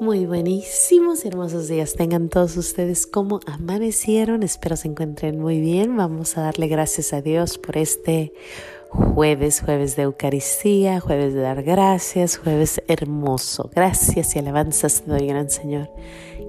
Muy buenísimos y hermosos días tengan todos ustedes como amanecieron. Espero se encuentren muy bien. Vamos a darle gracias a Dios por este jueves, jueves de Eucaristía, jueves de dar gracias, jueves hermoso. Gracias y alabanzas te doy, gran Señor.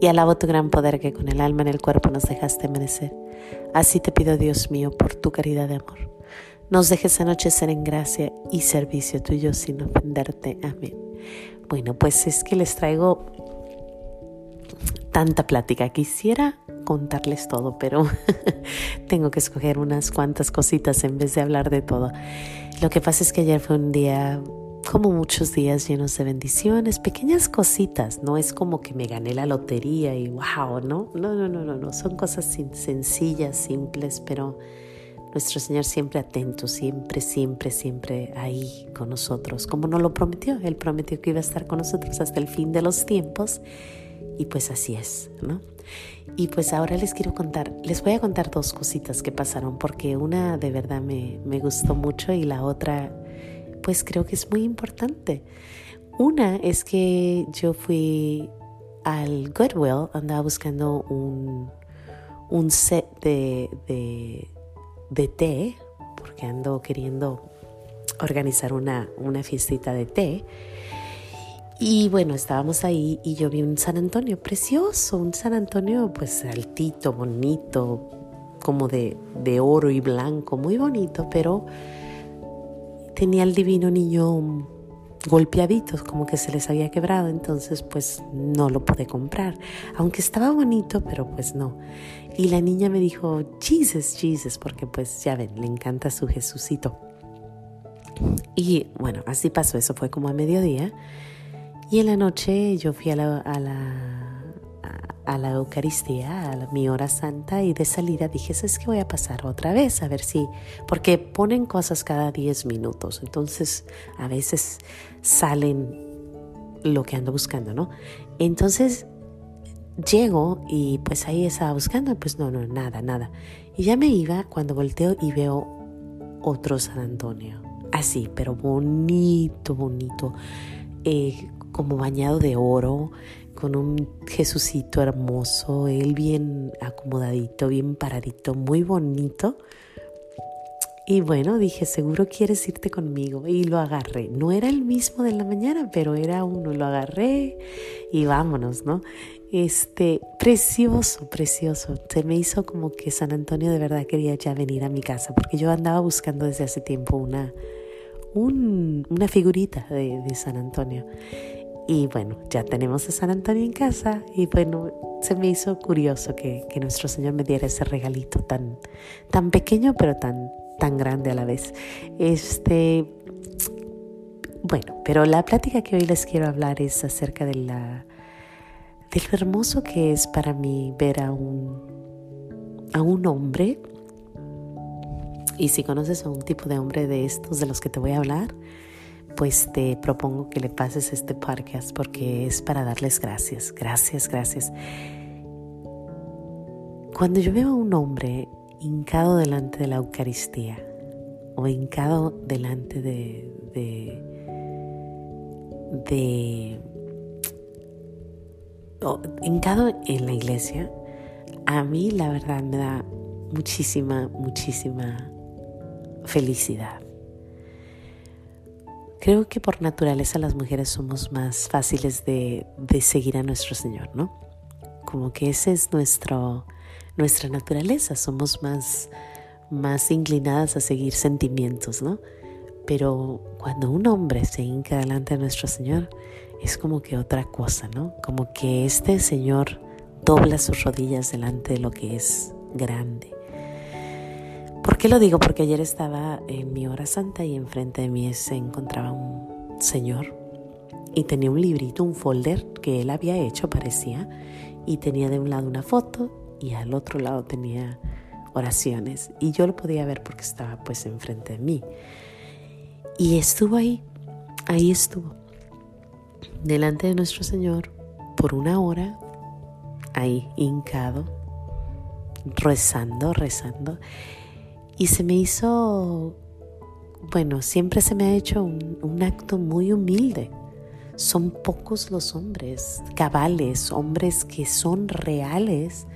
Y alabo tu gran poder que con el alma en el cuerpo nos dejaste amanecer. Así te pido, Dios mío, por tu caridad de amor. Nos dejes anochecer en gracia y servicio tuyo sin ofenderte. Amén. Bueno, pues es que les traigo tanta plática. Quisiera contarles todo, pero tengo que escoger unas cuantas cositas en vez de hablar de todo. Lo que pasa es que ayer fue un día, como muchos días, llenos de bendiciones, pequeñas cositas. No es como que me gané la lotería y wow, ¿no? No, no, no, no, no. Son cosas sencillas, simples, pero nuestro Señor siempre atento, siempre, siempre, siempre ahí con nosotros, como nos lo prometió. Él prometió que iba a estar con nosotros hasta el fin de los tiempos y pues así es, ¿no? Y pues ahora les quiero contar, les voy a contar dos cositas que pasaron, porque una de verdad me, me gustó mucho y la otra pues creo que es muy importante. Una es que yo fui al Goodwill, andaba buscando un, un set de, de de té, porque ando queriendo organizar una, una de té. Y bueno, estábamos ahí y yo vi un San Antonio precioso, un San Antonio pues altito, bonito, como de, de oro y blanco, muy bonito, pero tenía el divino niño golpeaditos, como que se les había quebrado, entonces pues no lo pude comprar, aunque estaba bonito, pero pues no. Y la niña me dijo, Jesus, Jesus, porque pues ya ven, le encanta su Jesucito. Y bueno, así pasó, eso fue como a mediodía. Y en la noche yo fui a la, a la, a la Eucaristía, a mi hora santa, y de salida dije, es que voy a pasar otra vez? A ver si, porque ponen cosas cada 10 minutos, entonces a veces salen lo que ando buscando, ¿no? Entonces Llego y pues ahí estaba buscando, pues no, no, nada, nada. Y ya me iba cuando volteo y veo otro San Antonio. Así, pero bonito, bonito. Eh, como bañado de oro, con un Jesucito hermoso, él bien acomodadito, bien paradito, muy bonito. Y bueno, dije, seguro quieres irte conmigo. Y lo agarré. No era el mismo de la mañana, pero era uno. Lo agarré y vámonos, ¿no? Este, precioso, precioso. Se me hizo como que San Antonio de verdad quería ya venir a mi casa, porque yo andaba buscando desde hace tiempo una, una figurita de, San Antonio. Y bueno, ya tenemos a San Antonio en casa y bueno, se me hizo curioso que, que nuestro Señor me diera ese regalito tan, tan pequeño pero tan, tan grande a la vez. Este, bueno, pero la plática que hoy les quiero hablar es acerca de la, de lo hermoso que es para mí ver a un, a un hombre. Y si conoces a un tipo de hombre de estos de los que te voy a hablar, pues te propongo que le pases este podcast porque es para darles gracias, gracias, gracias. Cuando yo veo a un hombre hincado delante de la Eucaristía o hincado delante de, de, de hincado en la iglesia, a mí la verdad me da muchísima, muchísima felicidad. Creo que por naturaleza las mujeres somos más fáciles de, de seguir a nuestro Señor, ¿no? Como que esa es nuestro, nuestra naturaleza, somos más, más inclinadas a seguir sentimientos, ¿no? Pero cuando un hombre se hinca delante de nuestro Señor, es como que otra cosa, ¿no? Como que este Señor dobla sus rodillas delante de lo que es grande. ¿Por qué lo digo? Porque ayer estaba en mi hora santa y enfrente de mí se encontraba un señor y tenía un librito, un folder que él había hecho, parecía, y tenía de un lado una foto y al otro lado tenía oraciones y yo lo podía ver porque estaba pues enfrente de mí. Y estuvo ahí, ahí estuvo, delante de nuestro Señor por una hora, ahí hincado, rezando, rezando. Y se me hizo, bueno, siempre se me ha hecho un, acto muy humilde, Son pocos los hombres cabales, hombres que son reales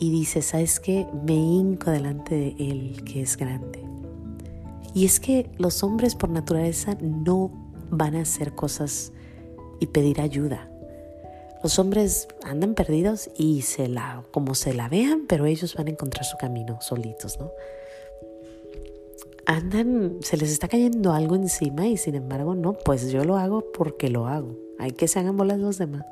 y dice, ¿sabes qué? Me hinco delante de Él que es grande. Y es que los hombres por naturaleza no van a hacer cosas y pedir ayuda. Los hombres andan perdidos y se la, como se la vean, pero ellos van a encontrar su camino solitos, ¿no? Andan, se les está cayendo algo encima y sin embargo, no, pues yo lo hago porque lo hago. Hay que se hagan bolas los demás.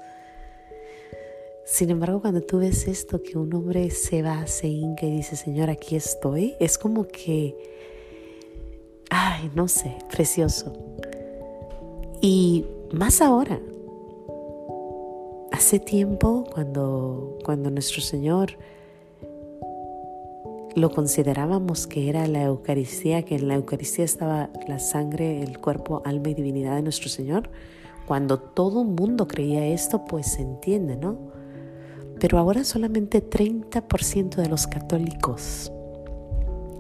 Sin embargo, cuando tú ves esto, que un hombre se va, se hinca y dice, Señor, aquí estoy, es como que, ay, no sé, precioso. Y más ahora, hace tiempo, cuando, cuando nuestro Señor lo considerábamos que era la Eucaristía, que en la Eucaristía estaba la sangre, el cuerpo, alma y divinidad de nuestro Señor, cuando todo el mundo creía esto, pues se entiende, ¿no? Pero ahora solamente 30% de los católicos,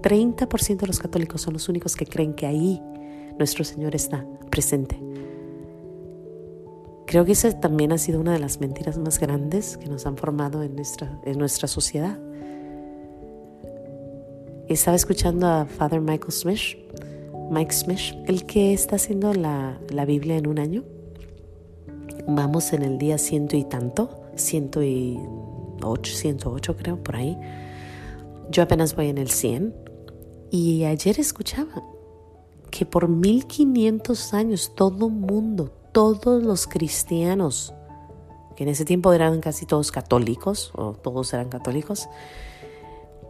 30% de los católicos son los únicos que creen que ahí nuestro Señor está presente. Creo que esa también ha sido una de las mentiras más grandes que nos han formado en nuestra, en nuestra sociedad. Estaba escuchando a Father Michael Smith, Mike Smith, el que está haciendo la, la Biblia en un año. Vamos en el día ciento y tanto. 108, 108 creo, por ahí. Yo apenas voy en el 100. Y ayer escuchaba que por 1500 años todo mundo, todos los cristianos, que en ese tiempo eran casi todos católicos, o todos eran católicos,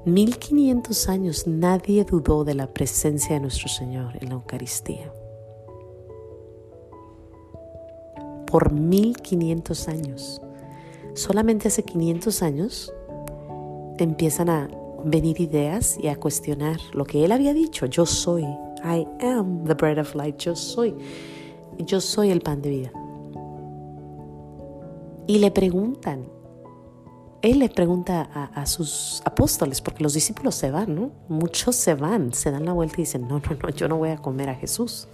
1500 años nadie dudó de la presencia de nuestro Señor en la Eucaristía. Por 1500 años solamente hace 500 años empiezan a venir ideas y a cuestionar lo que él había dicho. Yo soy, I am the bread of life, yo soy, yo soy el pan de vida. Y le preguntan, él le pregunta a, a, sus apóstoles, porque los discípulos se van, ¿no? Muchos se van, se dan la vuelta y dicen, no, no, no, yo no voy a comer a Jesús,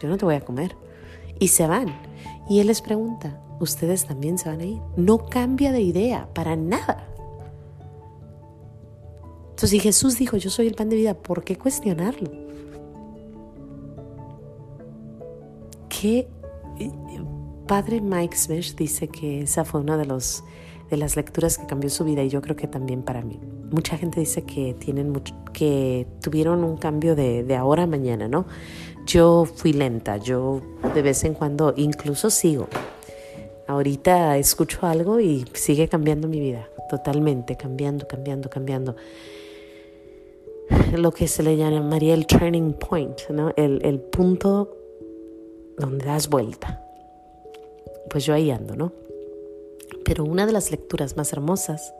yo no te voy a comer. Y se van. Y él les pregunta, ustedes también se van a ir. No cambia de idea para nada. Entonces, si Jesús dijo, yo soy el pan de vida, ¿por qué cuestionarlo? Que Padre Mike Smith dice que esa fue una de, los, de las lecturas que cambió su vida y yo creo que también para mí. Mucha gente dice que, tienen que tuvieron un cambio de, de ahora a mañana, ¿no? Yo fui lenta, yo de vez en cuando incluso sigo, Ahorita escucho algo y sigue cambiando mi vida, totalmente, cambiando, cambiando, cambiando. Lo que se le llamaría el turning point, ¿no? el, el punto donde das vuelta. Pues yo ahí ando, ¿no? Pero una de las lecturas más hermosas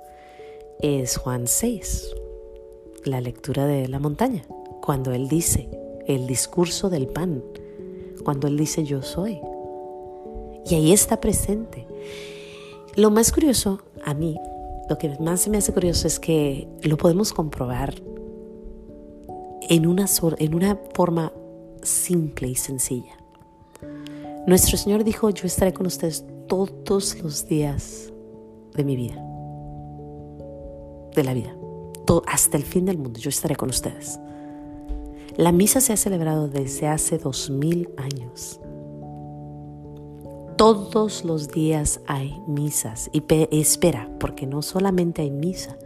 es Juan 6, la lectura de la montaña, cuando él dice el discurso del pan, cuando él dice yo soy, y ahí está presente. Lo más curioso a mí, lo que más se me hace curioso es que lo podemos comprobar en una, en una forma simple y sencilla. Nuestro Señor dijo, yo estaré con ustedes todos los días de mi vida, de la vida, hasta el fin del mundo, yo estaré con ustedes. La misa se ha celebrado desde hace dos mil años. Todos los días hay misas y espera, porque no solamente hay misa,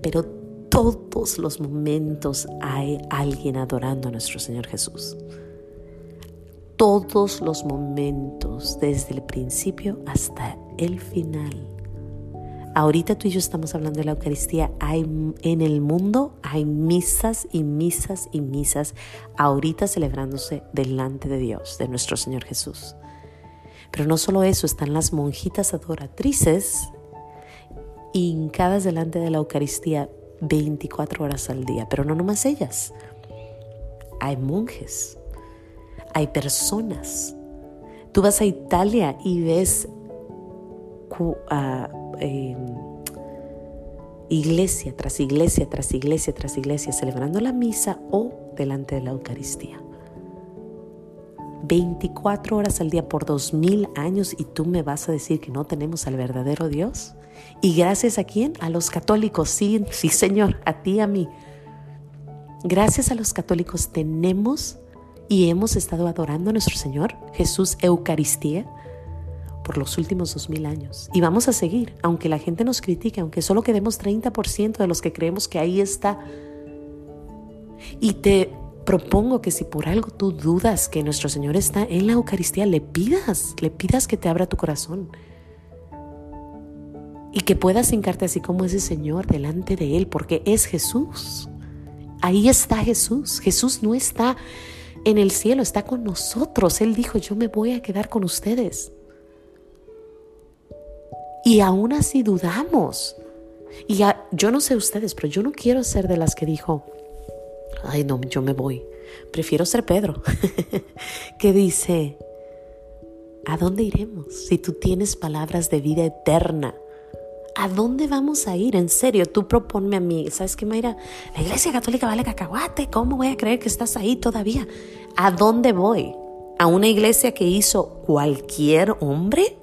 pero todos los momentos hay alguien adorando a nuestro Señor Jesús. Todos los momentos, desde el principio hasta el final. Ahorita tú y yo estamos hablando de la Eucaristía. Hay, en el mundo hay misas y misas y misas ahorita celebrándose delante de Dios, de nuestro Señor Jesús. Pero no solo eso, están las monjitas adoratrices hincadas delante de la Eucaristía 24 horas al día, pero no nomás ellas. Hay monjes, hay personas. Tú vas a Italia y ves iglesia tras iglesia, tras iglesia, tras iglesia, celebrando la misa o delante de la Eucaristía. 24 horas al día por dos mil años y tú me vas a decir que no tenemos al verdadero Dios. ¿Y gracias a quién? A los católicos, sí, sí Señor, a ti, a mí. Gracias a los católicos tenemos y hemos estado adorando a nuestro Señor Jesús Eucaristía por los últimos dos mil años. Y vamos a seguir, aunque la gente nos critique, aunque solo quedemos 30% de los que creemos que ahí está. Y te propongo que si por algo tú dudas que nuestro Señor está en la Eucaristía, le pidas, le pidas que te abra tu corazón. Y que puedas hincarte así como ese Señor delante de Él, porque es Jesús. Ahí está Jesús. Jesús no está en el cielo, está con nosotros. Él dijo, yo me voy a quedar con ustedes. Y aún así dudamos. Y yo no sé ustedes, pero yo no quiero ser de las que dijo, ay no, yo me voy. Prefiero ser Pedro, que dice, ¿a dónde iremos si tú tienes palabras de vida eterna? ¿A dónde vamos a ir? En serio, tú proponme a mí. ¿Sabes qué, Mayra? La iglesia católica vale cacahuate. ¿Cómo voy a creer que estás ahí todavía? ¿A dónde voy? ¿A una iglesia que hizo cualquier hombre?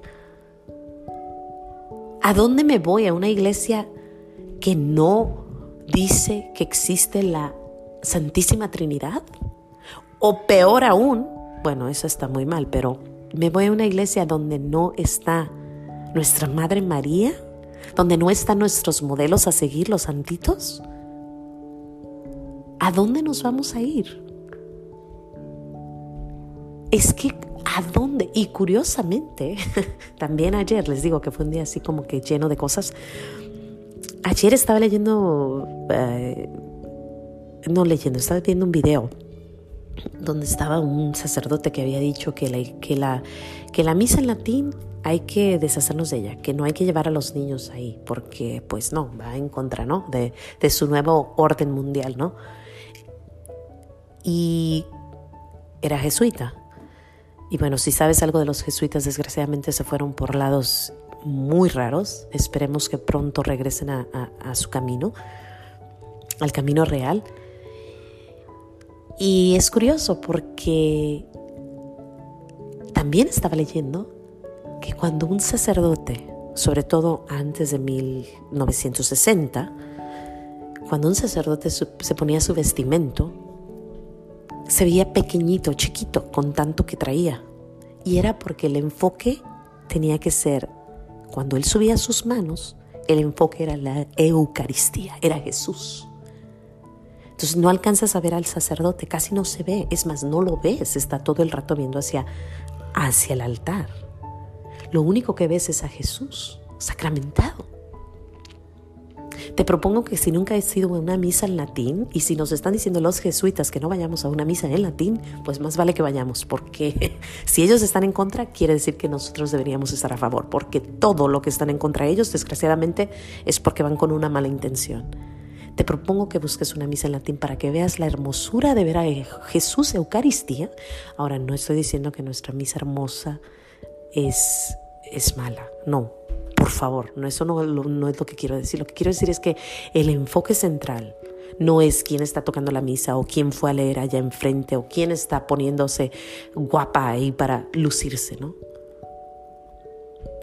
¿A dónde me voy? ¿A una iglesia que no dice que existe la Santísima Trinidad? O peor aún, bueno, eso está muy mal, pero me voy a una iglesia donde no está nuestra Madre María, donde no están nuestros modelos a seguir, los santitos. ¿A dónde nos vamos a ir? Es que ¿A dónde? Y curiosamente, también ayer, les digo que fue un día así como que lleno de cosas. Ayer estaba leyendo, eh, no leyendo, estaba viendo un video donde estaba un sacerdote que había dicho que la, que la, que la misa en latín hay que deshacernos de ella, que no hay que llevar a los niños ahí, porque pues no, va en contra, ¿no? De, su nuevo orden mundial, ¿no? Y era jesuita. Y bueno, si sabes algo de los jesuitas, desgraciadamente se fueron por lados muy raros. Esperemos que pronto regresen a, su camino, al camino real. Y es curioso porque también estaba leyendo que cuando un sacerdote, sobre todo antes de 1960, cuando un sacerdote se ponía su vestimento, se veía pequeñito, chiquito, con tanto que traía. Y era porque el enfoque tenía que ser, cuando él subía sus manos, el enfoque era la Eucaristía, era Jesús. Entonces no alcanzas a ver al sacerdote, casi no se ve, es más, no lo ves, está todo el rato viendo hacia, hacia el altar. Lo único que ves es a Jesús sacramentado. Te propongo que si nunca has ido a una misa en latín y si nos están diciendo los jesuitas que no vayamos a una misa en latín, pues más vale que vayamos, porque si ellos están en contra, quiere decir que nosotros deberíamos estar a favor, porque todo lo que están en contra de ellos, desgraciadamente, es porque van con una mala intención. Te propongo que busques una misa en latín para que veas la hermosura de ver a Jesús Eucaristía. Ahora, no estoy diciendo que nuestra misa hermosa es, es mala, no, por favor, no, eso no, no es lo que quiero decir. Lo que quiero decir es que el enfoque central no es quién está tocando la misa o quién fue a leer allá enfrente o quién está poniéndose guapa ahí para lucirse, ¿no?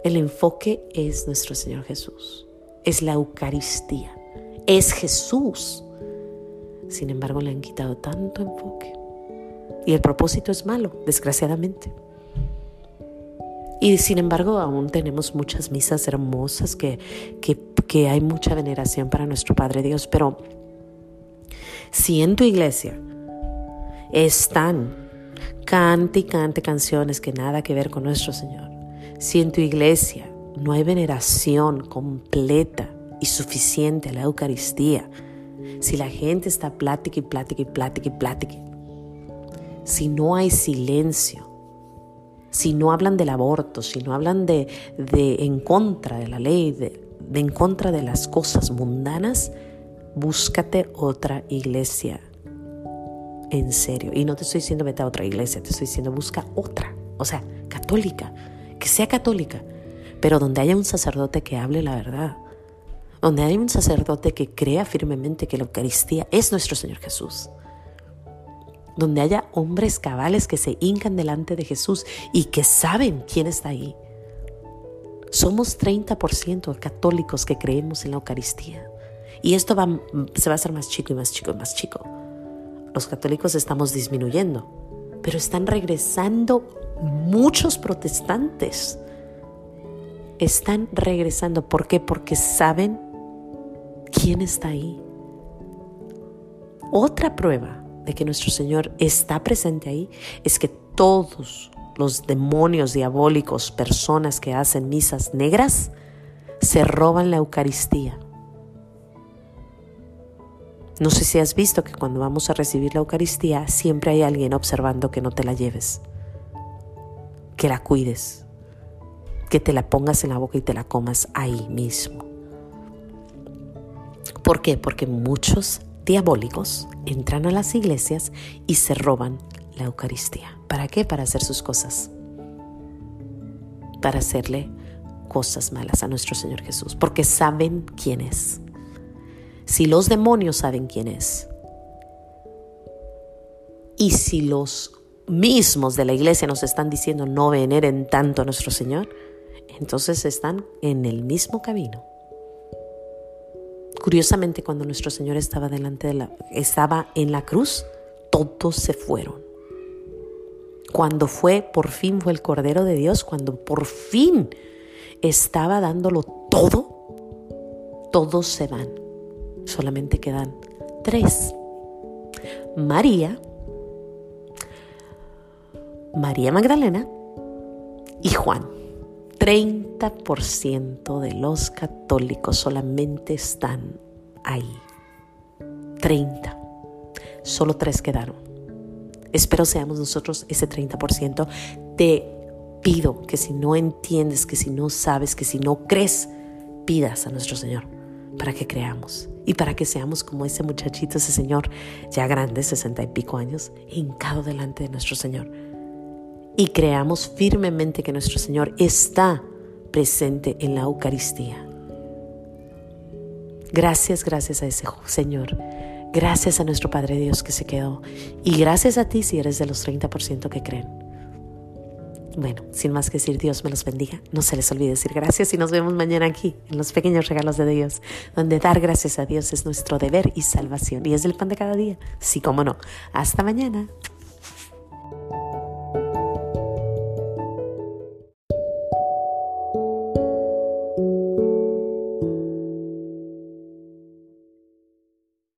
El enfoque es nuestro Señor Jesús, es la Eucaristía, es Jesús. Sin embargo, le han quitado tanto enfoque. Y el propósito es malo, desgraciadamente. Y sin embargo, aún tenemos muchas misas hermosas que, que, hay mucha veneración para nuestro Padre Dios. Pero si en tu iglesia están cante y cante canciones que nada que ver con nuestro Señor, si en tu iglesia no hay veneración completa y suficiente a la Eucaristía, si la gente está plática y plática y plática y plática, si no hay silencio, si no hablan del aborto, si no hablan de, en contra de la ley, de, en contra de las cosas mundanas, búscate otra iglesia. En serio. Y no te estoy diciendo vete a otra iglesia, te estoy diciendo busca otra. O sea, católica, que sea católica, pero donde haya un sacerdote que hable la verdad. Donde haya un sacerdote que crea firmemente que la Eucaristía es nuestro Señor Jesús donde haya hombres cabales que se hincan delante de Jesús y que saben quién está ahí. Somos 30% católicos que creemos en la Eucaristía. Y esto va, se va a hacer más chico y más chico y más chico. Los católicos estamos disminuyendo, pero están regresando muchos protestantes. Están regresando. ¿Por qué? Porque saben quién está ahí. Otra prueba de que nuestro Señor está presente ahí es que todos los demonios diabólicos, personas que hacen misas negras, se roban la Eucaristía. No sé si has visto que cuando vamos a recibir la Eucaristía siempre hay alguien observando que no te la lleves, que la cuides, que te la pongas en la boca y te la comas ahí mismo. ¿Por qué? Porque muchos diabólicos entran a las iglesias y se roban la Eucaristía. ¿Para qué? Para hacer sus cosas. Para hacerle cosas malas a nuestro Señor Jesús, porque saben quién es. Si los demonios saben quién es, y si los mismos de la iglesia nos están diciendo no veneren tanto a nuestro Señor, entonces están en el mismo camino. Curiosamente, cuando nuestro Señor estaba delante de la, estaba en la cruz, todos se fueron. Cuando fue, por fin fue el Cordero de Dios, cuando por fin estaba dándolo todo, todos se van. Solamente quedan tres. María, María Magdalena y Juan. 30% de los católicos solamente están ahí. 30. Solo tres quedaron. Espero seamos nosotros ese 30%. Te pido que si no entiendes, que si no sabes, que si no crees, pidas a nuestro Señor para que creamos y para que seamos como ese muchachito, ese señor ya grande, sesenta y pico años, hincado delante de nuestro Señor y creamos firmemente que nuestro Señor está presente en la Eucaristía. Gracias, gracias a ese Señor. Gracias a nuestro Padre Dios que se quedó. Y gracias a ti si eres de los 30% que creen. Bueno, sin más que decir, Dios me los bendiga. No se les olvide decir gracias y nos vemos mañana aquí en los pequeños regalos de Dios, donde dar gracias a Dios es nuestro deber y salvación. Y es el pan de cada día. Sí, cómo no. Hasta mañana.